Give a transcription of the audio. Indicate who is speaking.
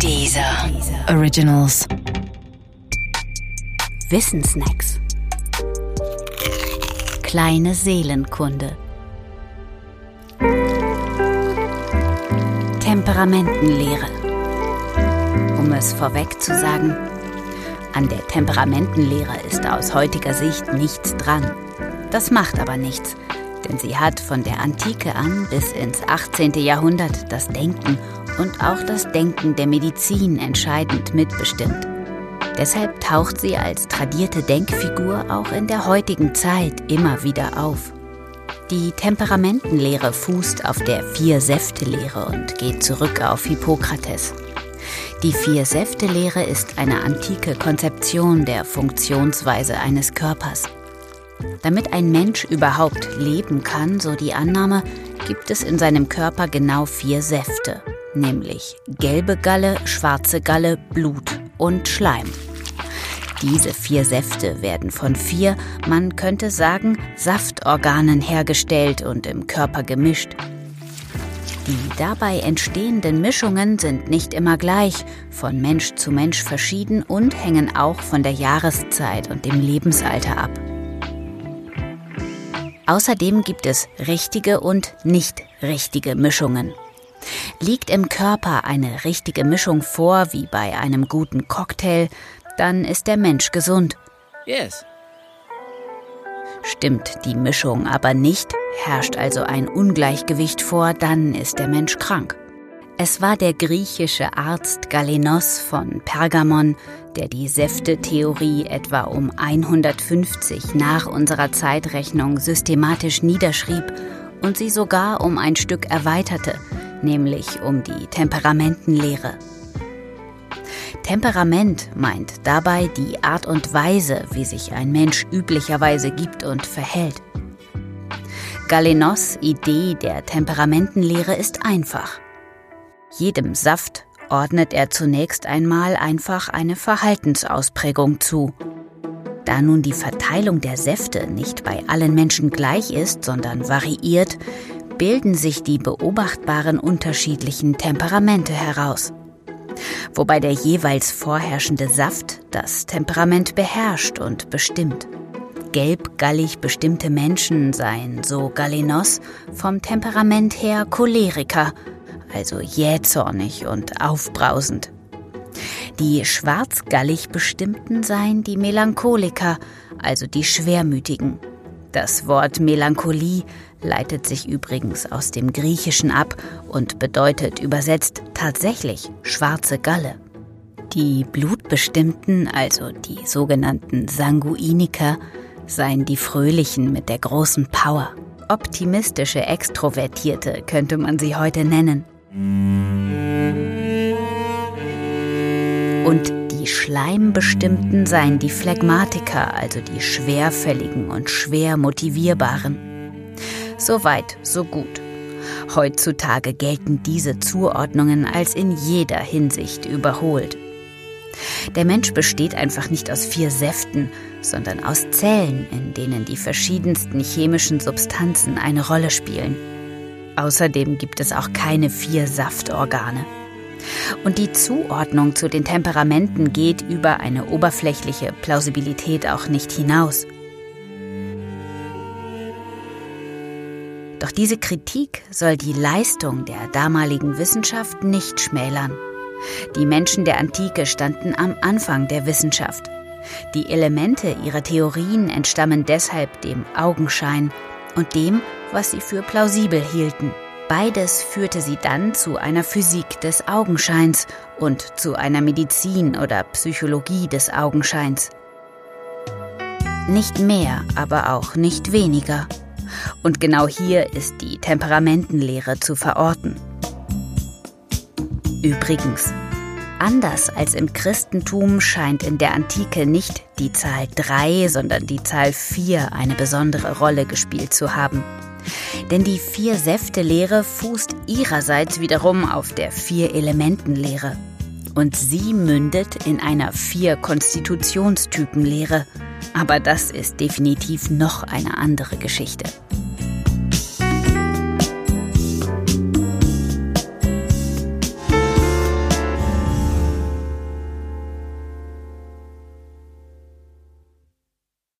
Speaker 1: Dieser Originals.
Speaker 2: Wissensnacks. Kleine Seelenkunde. Temperamentenlehre. Um es vorweg zu sagen, an der Temperamentenlehre ist aus heutiger Sicht nichts dran. Das macht aber nichts, denn sie hat von der Antike an bis ins 18. Jahrhundert das Denken und auch das Denken der Medizin entscheidend mitbestimmt. Deshalb taucht sie als tradierte Denkfigur auch in der heutigen Zeit immer wieder auf. Die Temperamentenlehre fußt auf der Vier-Säfte-Lehre und geht zurück auf Hippokrates. Die Vier-Säfte-Lehre ist eine antike Konzeption der Funktionsweise eines Körpers. Damit ein Mensch überhaupt leben kann, so die Annahme, gibt es in seinem Körper genau vier Säfte, nämlich gelbe Galle, schwarze Galle, Blut und Schleim. Diese vier Säfte werden von vier, man könnte sagen, Saftorganen hergestellt und im Körper gemischt. Die dabei entstehenden Mischungen sind nicht immer gleich, von Mensch zu Mensch verschieden und hängen auch von der Jahreszeit und dem Lebensalter ab. Außerdem gibt es richtige und nicht richtige Mischungen. Liegt im Körper eine richtige Mischung vor, wie bei einem guten Cocktail, dann ist der Mensch gesund.
Speaker 3: Yes.
Speaker 2: Stimmt die Mischung aber nicht, herrscht also ein Ungleichgewicht vor, dann ist der Mensch krank. Es war der griechische Arzt Galenos von Pergamon, der die Säfte-Theorie etwa um 150 nach unserer Zeitrechnung systematisch niederschrieb und sie sogar um ein Stück erweiterte, nämlich um die Temperamentenlehre. Temperament meint dabei die Art und Weise, wie sich ein Mensch üblicherweise gibt und verhält. Galenos Idee der Temperamentenlehre ist einfach. Jedem Saft ordnet er zunächst einmal einfach eine Verhaltensausprägung zu. Da nun die Verteilung der Säfte nicht bei allen Menschen gleich ist, sondern variiert, bilden sich die beobachtbaren unterschiedlichen Temperamente heraus. Wobei der jeweils vorherrschende Saft das Temperament beherrscht und bestimmt. Gelbgallig bestimmte Menschen seien, so Galenos, vom Temperament her Choleriker – also jähzornig und aufbrausend. Die schwarzgallig bestimmten seien die Melancholiker, also die Schwermütigen. Das Wort Melancholie leitet sich übrigens aus dem Griechischen ab und bedeutet übersetzt tatsächlich schwarze Galle. Die Blutbestimmten, also die sogenannten Sanguiniker, seien die Fröhlichen mit der großen Power. Optimistische Extrovertierte könnte man sie heute nennen. Und die Schleimbestimmten seien die Phlegmatiker, also die schwerfälligen und schwer motivierbaren. Soweit, so gut. Heutzutage gelten diese Zuordnungen als in jeder Hinsicht überholt. Der Mensch besteht einfach nicht aus vier Säften, sondern aus Zellen, in denen die verschiedensten chemischen Substanzen eine Rolle spielen. Außerdem gibt es auch keine vier Saftorgane. Und die Zuordnung zu den Temperamenten geht über eine oberflächliche Plausibilität auch nicht hinaus. Doch diese Kritik soll die Leistung der damaligen Wissenschaft nicht schmälern. Die Menschen der Antike standen am Anfang der Wissenschaft. Die Elemente ihrer Theorien entstammen deshalb dem Augenschein und dem, was sie für plausibel hielten. Beides führte sie dann zu einer Physik des Augenscheins und zu einer Medizin oder Psychologie des Augenscheins. Nicht mehr, aber auch nicht weniger. Und genau hier ist die Temperamentenlehre zu verorten. Übrigens, anders als im Christentum scheint in der Antike nicht die Zahl 3, sondern die Zahl 4 eine besondere Rolle gespielt zu haben. Denn die Vier-Säfte-Lehre fußt ihrerseits wiederum auf der Vier-Elementen-Lehre. Und sie mündet in einer Vier-Konstitutionstypen-Lehre. Aber das ist definitiv noch eine andere Geschichte.